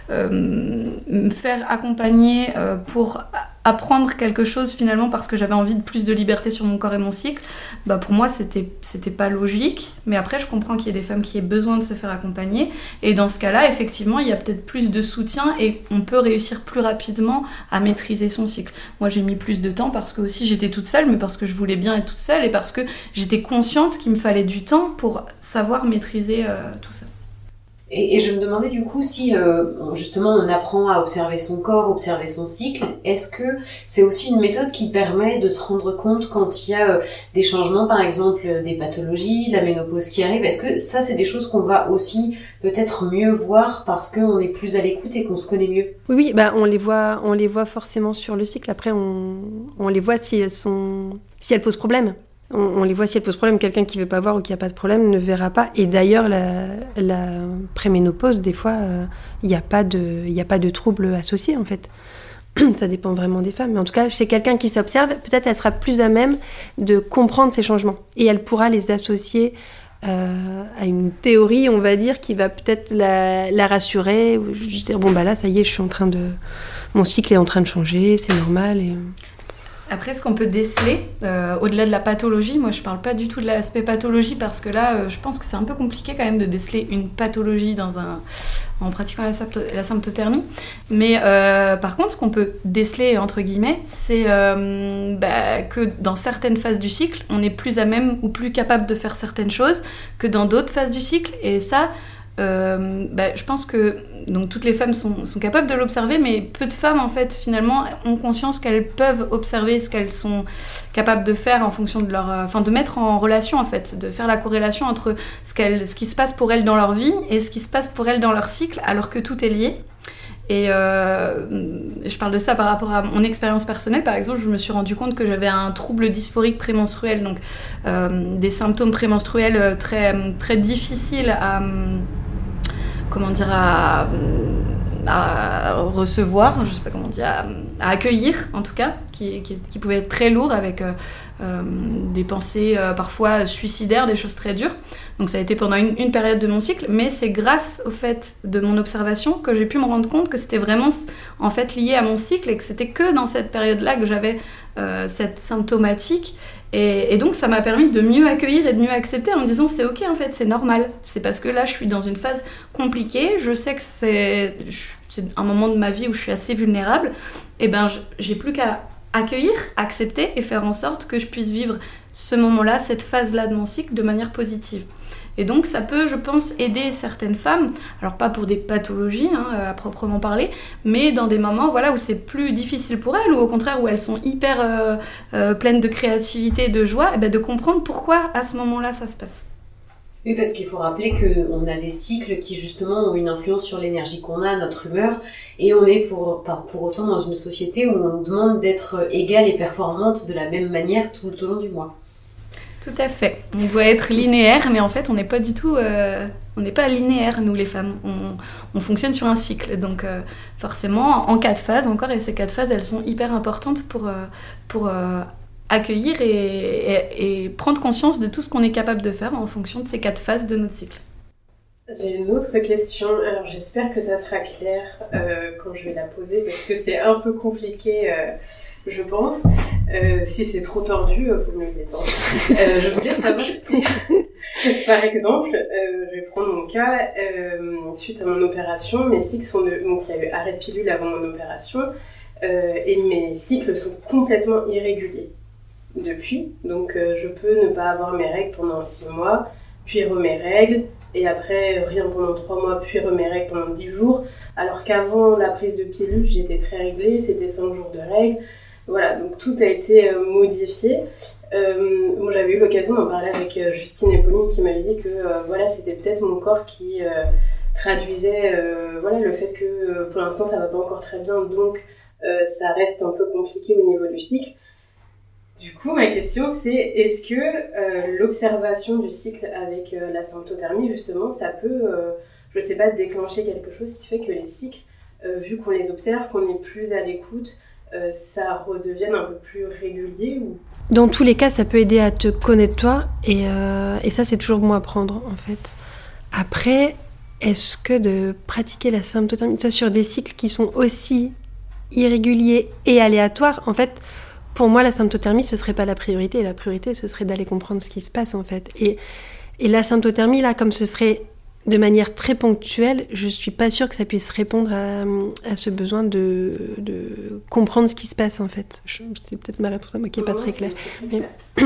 me faire accompagner pour apprendre quelque chose finalement parce que j'avais envie de plus de liberté sur mon corps et mon cycle, bah pour moi c'était c'était pas logique. Mais après je comprends qu'il y ait des femmes qui aient besoin de se faire accompagner et dans ce cas-là effectivement il y a peut-être plus de soutien et on peut réussir plus rapidement à maîtriser son cycle. Moi j'ai mis plus de temps parce que aussi j'étais toute seule, mais parce que je voulais bien être toute seule et parce que j'étais consciente qu'il me fallait du temps pour savoir maîtriser euh, tout ça. Et, je me demandais du coup si euh, justement on apprend à observer son corps, observer son cycle, est-ce que c'est aussi une méthode qui permet de se rendre compte quand il y a euh, des changements, par exemple des pathologies, la ménopause qui arrive? Est-ce que ça c'est des choses qu'on va aussi peut-être mieux voir parce qu'on est plus à l'écoute et qu'on se connaît mieux? Oui, oui, bah on les voit, on les voit forcément sur le cycle. Après, on, on les voit si elles sont, si elles posent problème. On, les voit si elles posent problème. Quelqu'un qui veut pas voir ou qui a pas de problème ne verra pas. Et d'ailleurs, la, la préménopause, des fois, il n'y a pas de, il a associés en fait. (clears throat) Ça dépend vraiment des femmes. Mais en tout cas, chez quelqu'un qui s'observe, peut-être elle sera plus à même de comprendre ces changements. Et elle pourra les associer euh, à une théorie, on va dire, qui va peut-être la, rassurer. Ou dire, bon, bah là, ça y est, je suis en train de. Mon cycle est en train de changer, c'est normal. Et... Après, ce qu'on peut déceler, euh, au-delà de la pathologie, moi je parle pas du tout de l'aspect pathologie parce que là, euh, je pense que c'est un peu compliqué quand même de déceler une pathologie dans un, en pratiquant la, la symptothermie. Mais euh, par contre, ce qu'on peut déceler, entre guillemets, c'est bah, que dans certaines phases du cycle, on est plus à même ou plus capable de faire certaines choses que dans d'autres phases du cycle. Et ça, euh, bah, je pense que donc toutes les femmes sont, sont capables de l'observer, mais peu de femmes en fait finalement ont conscience qu'elles peuvent observer ce qu'elles sont capables de faire en fonction de leur, euh, enfin de mettre en relation en fait, de faire la corrélation entre ce, qu'elles, ce qui se passe pour elles dans leur vie et ce qui se passe pour elles dans leur cycle, alors que tout est lié. Et euh, je parle de ça par rapport à mon expérience personnelle. Par exemple, je me suis rendu compte que j'avais un trouble dysphorique prémenstruel, donc des symptômes prémenstruels très, très difficiles à comment dire, à, recevoir, je sais pas comment dire, à, accueillir en tout cas, qui, pouvait être très lourd avec euh, euh, des pensées euh, parfois suicidaires, des choses très dures. Donc ça a été pendant une, une période de mon cycle, mais c'est grâce au fait de mon observation que j'ai pu me rendre compte que c'était vraiment en fait lié à mon cycle et que c'était que dans cette période-là que j'avais cette symptomatique et, donc ça m'a permis de mieux accueillir et de mieux accepter en me disant c'est ok en fait, c'est normal. C'est parce que là je suis dans une phase compliquée, je sais que c'est un moment de ma vie où je suis assez vulnérable, et ben j'ai plus qu'à accueillir, accepter et faire en sorte que je puisse vivre ce moment-là, cette phase-là de mon cycle de manière positive. Et donc ça peut, je pense, aider certaines femmes, alors pas pour des pathologies hein, à proprement parler, mais dans des moments voilà, où c'est plus difficile pour elles, ou au contraire où elles sont hyper euh, euh, pleines de créativité de joie, et eh ben, de comprendre pourquoi à ce moment-là ça se passe. Oui, parce qu'il faut rappeler qu'on a des cycles qui justement ont une influence sur l'énergie qu'on a, notre humeur, et on est pour, pour autant dans une société où on nous demande d'être égale et performante de la même manière tout le long du mois. Tout à fait. On doit être linéaire, mais en fait, on n'est pas du tout. Euh, on n'est pas linéaire, nous les femmes. On, fonctionne sur un cycle. Donc, euh, forcément, en quatre phases encore, et ces quatre phases, elles sont hyper importantes pour, euh, accueillir et, prendre conscience de tout ce qu'on est capable de faire en fonction de ces quatre phases de notre cycle. J'ai une autre question. Alors, j'espère que ça sera clair quand je vais la poser, parce que c'est un peu compliqué je pense. Euh, si c'est trop tordu, euh, faut me le détendre. Euh, je veux dire, savoir si, (laughs) Par exemple, euh, je vais prendre mon cas, euh, suite à mon opération, mes cycles sont de... Donc il y a eu arrêt de pilule avant mon opération, euh, et mes cycles sont complètement irréguliers depuis. Donc je peux ne pas avoir mes règles pendant 6 mois, puis mes règles, et après rien pendant 3 mois, puis mes règles pendant 10 jours. Alors qu'avant la prise de pilule, j'étais très réglée, c'était 5 jours de règles. Voilà, donc tout a été modifié. Euh, J'avais eu l'occasion d'en parler avec euh, Justine et Pauline qui m'avait dit que euh, voilà, c'était peut-être mon corps qui euh, traduisait voilà, le fait que pour l'instant ça va pas encore très bien, donc ça reste un peu compliqué au niveau du cycle. Du coup, ma question c'est est-ce que l'observation du cycle avec la symptothermie, justement, ça peut, je sais pas, déclencher quelque chose qui fait que les cycles, vu qu'on les observe, qu'on est plus à l'écoute, euh, ça redevienne un peu plus régulier. Dans tous les cas, ça peut aider à te connaître toi, et, euh, et ça, c'est toujours bon à prendre, en fait. Après, est-ce que de pratiquer la symptothermie sur des cycles qui sont aussi irréguliers et aléatoires, en fait, pour moi, la symptothermie, ce serait pas la priorité. La priorité, ce serait d'aller comprendre ce qui se passe, en fait. Et la symptothermie, là, comme ce serait de manière très ponctuelle, je suis pas sûre que ça puisse répondre à, ce besoin de, comprendre ce qui se passe en fait. C'est peut-être ma réponse à moi qui est pas très claire. (clears throat)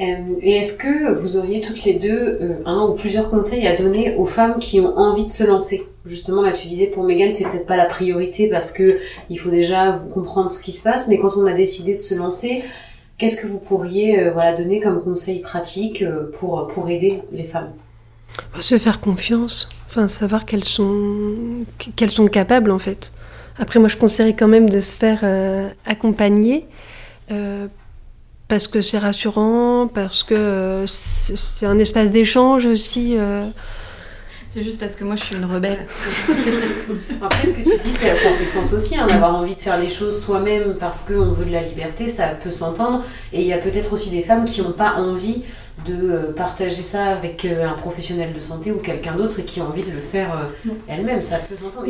Euh, et est-ce que vous auriez toutes les deux euh, un ou plusieurs conseils à donner aux femmes qui ont envie de se lancer? Justement, là, tu disais pour Megan, c'est peut-être pas la priorité parce que il faut déjà comprendre ce qui se passe, mais quand on a décidé de se lancer, qu'est-ce que vous pourriez euh, voilà donner comme conseil pratique pour pour aider les femmes? Se faire confiance, enfin savoir qu'elles sont, qu'elles sont capables en fait. Après, moi, je conseillerais quand même de se faire euh, accompagner euh, parce que c'est rassurant, parce que euh, c'est un espace d'échange aussi. C'est juste parce que moi, je suis une rebelle. (laughs) Après, ce que tu dis, ça, ça fait sens aussi, hein, d'avoir envie de faire les choses soi-même parce qu'on veut de la liberté, ça peut s'entendre. Et il y a peut-être aussi des femmes qui n'ont pas envie de euh, partager ça avec euh, un professionnel de santé ou quelqu'un d'autre et qui a envie de le faire euh, elle-même. Ça peut s'entendre.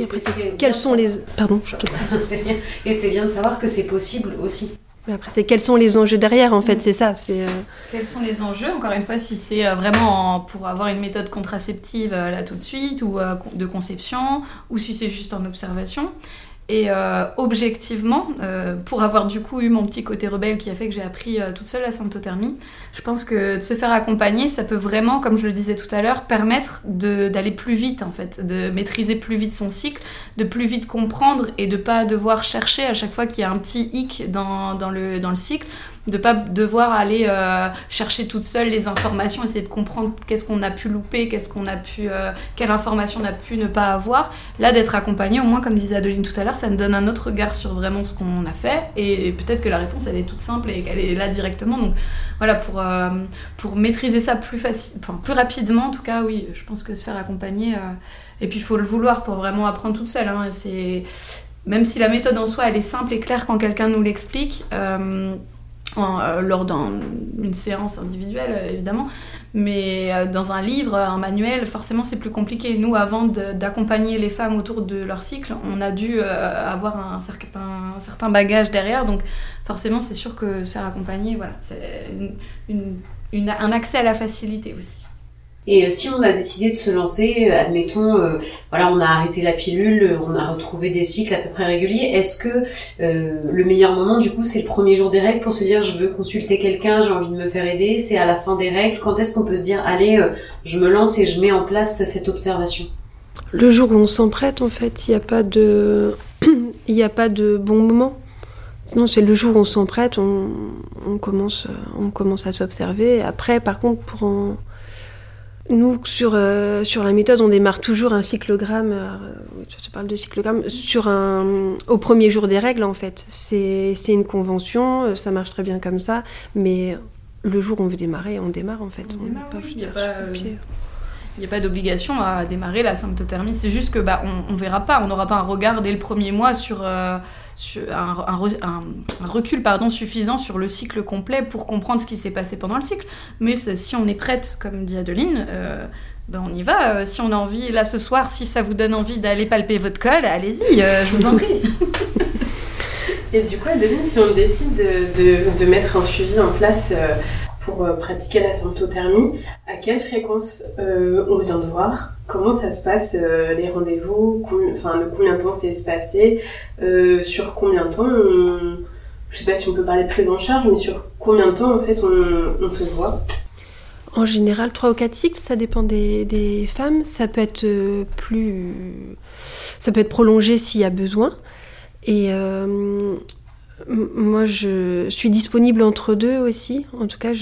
quels sont les... Pardon, je te (laughs) Et c'est bien de savoir que c'est possible aussi. Mais après, c'est quels sont les enjeux derrière, en fait, mm. c'est ça. C'est Quels sont les enjeux, encore une fois, si c'est vraiment pour avoir une méthode contraceptive là tout de suite, ou de conception, ou si c'est juste en observation? Et euh, objectivement, euh, pour avoir du coup eu mon petit côté rebelle qui a fait que j'ai appris euh, toute seule la symptothermie, je pense que de se faire accompagner, ça peut vraiment, comme je le disais tout à l'heure, permettre d'aller plus vite en fait, de maîtriser plus vite son cycle, de plus vite comprendre et de pas devoir chercher à chaque fois qu'il y a un petit hic dans, dans, le, dans le cycle, de pas devoir aller euh, chercher toute seule les informations, essayer de comprendre qu'est-ce qu'on a pu louper, qu'est-ce qu'on a pu, euh, quelle information on a pu ne pas avoir. Là, d'être accompagné, au moins, comme disait Adeline tout à l'heure, ça me donne un autre regard sur vraiment ce qu'on a fait. Et, peut-être que la réponse, elle est toute simple et qu'elle est là directement. Donc voilà, pour, euh, pour maîtriser ça plus, enfin, plus rapidement, en tout cas, oui, je pense que se faire accompagner. et puis, il faut le vouloir pour vraiment apprendre toute seule. Hein, même si la méthode en soi elle est simple et claire quand quelqu'un nous l'explique, euh, lors d'une séance individuelle, euh, évidemment. Mais euh, dans un livre, un manuel, forcément, c'est plus compliqué. Nous, avant d'accompagner les femmes autour de leur cycle, on a dû avoir un certain, un certain, bagage derrière. Donc, forcément, c'est sûr que se faire accompagner, voilà, c'est un accès à la facilité aussi. Et euh, si on a décidé de se lancer, euh, admettons, euh, voilà, on a arrêté la pilule, on a retrouvé des cycles à peu près réguliers, est-ce que le meilleur moment, du coup, c'est le premier jour des règles pour se dire je veux consulter quelqu'un, j'ai envie de me faire aider, c'est à la fin des règles, quand est-ce qu'on peut se dire allez, je me lance et je mets en place cette observation? Le jour où on s'en prête, en fait, il n'y a pas de, (clears throat) il a pas de bon moment. Sinon, c'est le jour où on s'en prête, on, commence, on commence à s'observer. Après, par contre, pour en, nous, sur, euh, sur la méthode, on démarre toujours un cyclogramme, euh, je te parle de cyclogramme, sur un, au premier jour des règles, en fait. C'est une convention, euh, ça marche très bien comme ça, mais le jour où on veut démarrer, on démarre, en fait. il n'y a pas, d'obligation à démarrer la symptothermie, c'est juste que bah, on ne verra pas, on n'aura pas un regard dès le premier mois sur un, recul pardon, suffisant sur le cycle complet pour comprendre ce qui s'est passé pendant le cycle. Mais si on est prête, comme dit Adeline, euh, ben on y va. Euh, si on a envie, là ce soir, si ça vous donne envie d'aller palper votre col, allez-y, euh, je vous en prie. (laughs) Et du coup, Adeline, si on décide de, de, mettre un suivi en place pour pratiquer la symptothermie. À quelle fréquence on vient de voir? Comment ça se passe les rendez-vous? Enfin, de combien de temps c'est espacé? Sur combien de temps on... Je sais pas si on peut parler de prise en charge, mais sur combien de temps en fait on, on te voit? En général, 3 ou 4 cycles, ça dépend des, femmes. Ça peut être plus. Ça peut être prolongé s'il y a besoin. Et euh, moi, je suis disponible entre deux aussi. En tout cas,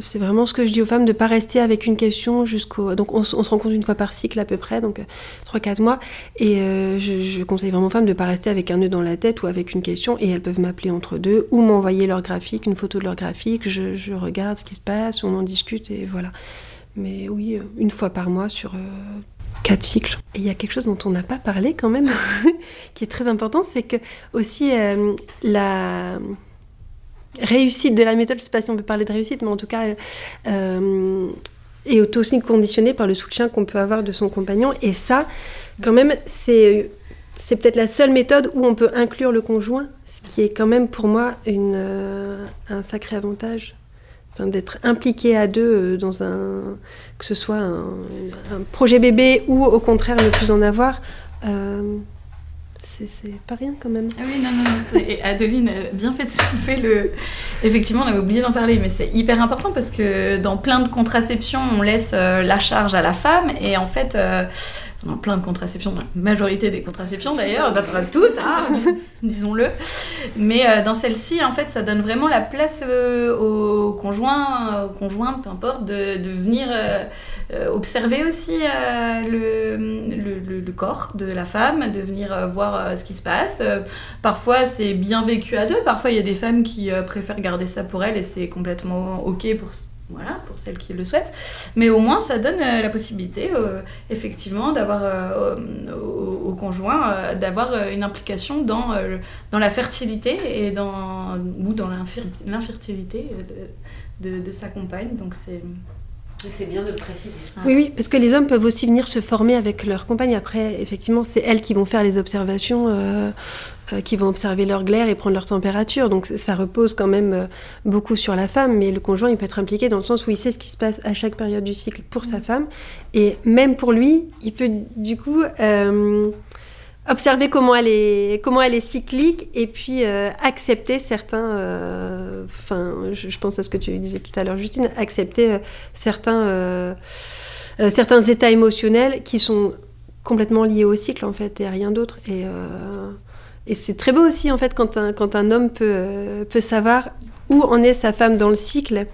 c'est vraiment ce que je dis aux femmes, de ne pas rester avec une question jusqu'au... Donc, on, se rencontre une fois par cycle à peu près, donc 3-4 mois. Et euh, je, conseille vraiment aux femmes de ne pas rester avec un nœud dans la tête ou avec une question. Et elles peuvent m'appeler entre deux ou m'envoyer leur graphique, une photo de leur graphique. Je, regarde ce qui se passe, on en discute et voilà. Mais oui, une fois par mois sur Et il y a quelque chose dont on n'a pas parlé quand même, (laughs) qui est très important, c'est que aussi euh, la réussite de la méthode, je ne sais pas si on peut parler de réussite, mais en tout cas, euh, est aussi conditionnée par le soutien qu'on peut avoir de son compagnon. Et ça, quand même, c'est c'est peut-être la seule méthode où on peut inclure le conjoint, ce qui est quand même pour moi euh, un sacré avantage d'être impliqué à deux euh, dans un que ce soit un, projet bébé ou au contraire ne plus en avoir euh, c'est pas rien quand même. Ah oui, non, non, non. Et Adeline a bien fait de soulever le. Effectivement, on a oublié d'en parler, mais c'est hyper important parce que dans plein de contraceptions, on laisse euh, la charge à la femme et en fait, plein de contraceptions, la majorité des contraceptions d'ailleurs, pas toutes, hein, (laughs) disons-le. Mais euh, dans celle-ci, en fait, ça donne vraiment la place euh, aux conjoints, aux conjointes, peu importe, de, venir euh, observer aussi le, le, le, corps de la femme, de venir voir ce qui se passe. parfois, c'est bien vécu à deux. Parfois, il y a des femmes qui préfèrent garder ça pour elles et c'est complètement OK pour voilà, pour celles qui le souhaitent. Mais au moins, ça donne euh, la possibilité, euh, effectivement, d'avoir euh, au, conjoint, d'avoir une implication dans, dans la fertilité et dans, ou dans l'infertilité de, de, sa compagne. Donc c'est... C'est bien de le préciser. Oui, oui, parce que les hommes peuvent aussi venir se former avec leur compagne. Après, effectivement, c'est elles qui vont faire les observations euh, qui vont observer leur glaire et prendre leur température. Donc ça repose quand même euh, beaucoup sur la femme, mais le conjoint, il peut être impliqué dans le sens où il sait ce qui se passe à chaque période du cycle pour sa mm. femme. Et même pour lui, il peut du coup euh, observer comment elle, est, comment elle est cyclique et puis accepter certains... Enfin, je, pense à ce que tu disais tout à l'heure, Justine, accepter certains, certains états émotionnels qui sont complètement liés au cycle en fait et à rien d'autre. Et et c'est très beau aussi, en fait, quand un, quand un homme peut, euh, peut savoir où en est sa femme dans le cycle.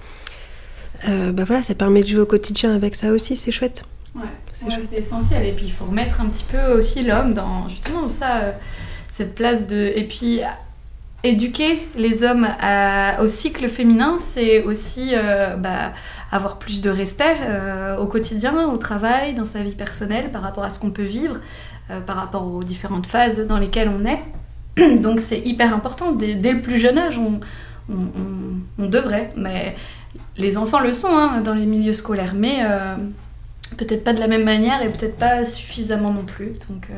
Euh, bah voilà, ça permet de jouer au quotidien avec ça aussi, c'est chouette. Ouais, c'est essentiel. Et puis, il faut remettre un petit peu aussi l'homme dans justement ça, euh, cette place de. Et puis, éduquer les hommes au cycle féminin, c'est aussi bah, avoir plus de respect au quotidien, au travail, dans sa vie personnelle, par rapport à ce qu'on peut vivre, par rapport aux différentes phases dans lesquelles on est. (clears throat) Donc c'est hyper important. Dès, le plus jeune âge, on, devrait. Mais les enfants le sont hein, dans les milieux scolaires, mais euh, peut-être pas de la même manière et peut-être pas suffisamment non plus. Donc, euh,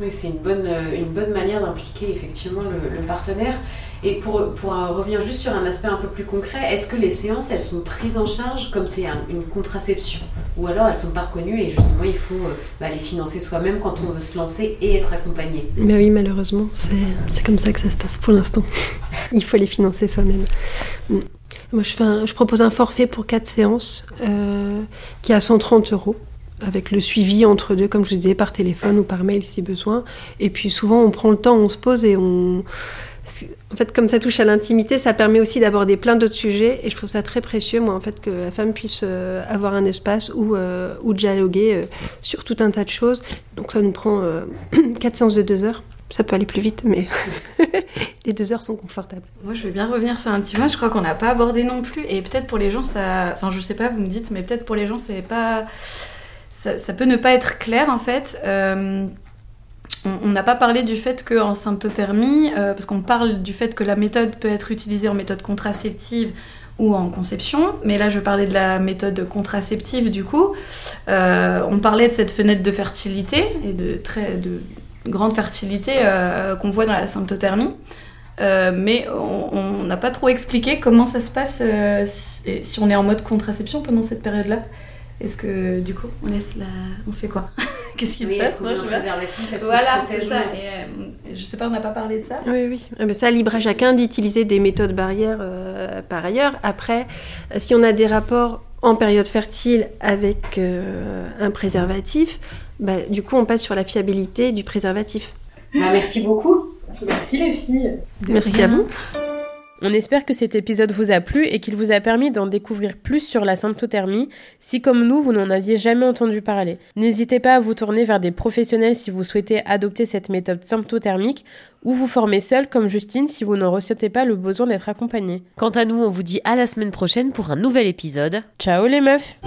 Oui, c'est une bonne, une bonne manière d'impliquer effectivement le, partenaire. Et pour, pour revenir juste sur un aspect un peu plus concret, est-ce que les séances, elles sont prises en charge comme c'est une contraception Ou alors elles sont pas reconnues et justement il faut euh, bah, les financer soi-même quand on veut se lancer et être accompagné Mais oui, malheureusement, c'est comme ça que ça se passe pour l'instant. (laughs) il faut les financer soi-même. Mm. Moi, je propose un forfait pour 4 séances euh, qui est à 130 euros avec le suivi entre deux, comme je vous disais, par téléphone ou par mail si besoin. Et puis souvent, on prend le temps, on se pose et on, en fait, comme ça touche à l'intimité, ça permet aussi d'aborder plein d'autres sujets. Et je trouve ça très précieux, moi, en fait, que la femme puisse euh, avoir un espace où, euh, où dialoguer euh, sur tout un tas de choses. Donc ça nous prend (clears throat) quatre séances de deux heures. Ça peut aller plus vite, mais (laughs) les deux heures sont confortables. Moi, je veux bien revenir sur un petit point. Je crois qu'on n'a pas abordé non plus. Et peut-être pour les gens, ça. Enfin, je sais pas, vous me dites, mais peut-être pour les gens, c'est pas. Ça, ça, peut ne pas être clair, en fait on n'a pas parlé du fait qu'en symptothermie, euh, parce qu'on parle du fait que la méthode peut être utilisée en méthode contraceptive ou en conception, mais là je parlais de la méthode contraceptive du coup. Euh, on parlait de cette fenêtre de fertilité et de très de grande fertilité euh, qu'on voit dans la symptothermie. mais on n'a pas trop expliqué comment ça se passe si, on est en mode contraception pendant cette période-là. Est-ce que du coup on laisse la... on fait quoi (laughs) Qu'est-ce qui se passe Moi, je Voilà, c'est ça. Et, je sais pas, on n'a pas parlé de ça. Oui, oui. Mais ça, libre à chacun d'utiliser des méthodes barrières par ailleurs. Après, si on a des rapports en période fertile avec euh, un préservatif, bah, du coup, on passe sur la fiabilité du préservatif. Bah, merci beaucoup. Merci les filles. merci à vous. On espère que cet épisode vous a plu et qu'il vous a permis d'en découvrir plus sur la symptothermie, si comme nous, vous n'en aviez jamais entendu parler. N'hésitez pas à vous tourner vers des professionnels si vous souhaitez adopter cette méthode symptothermique ou vous former seul comme Justine si vous ne ressentez pas le besoin d'être accompagné. Quant à nous, on vous dit à la semaine prochaine pour un nouvel épisode. Ciao les meufs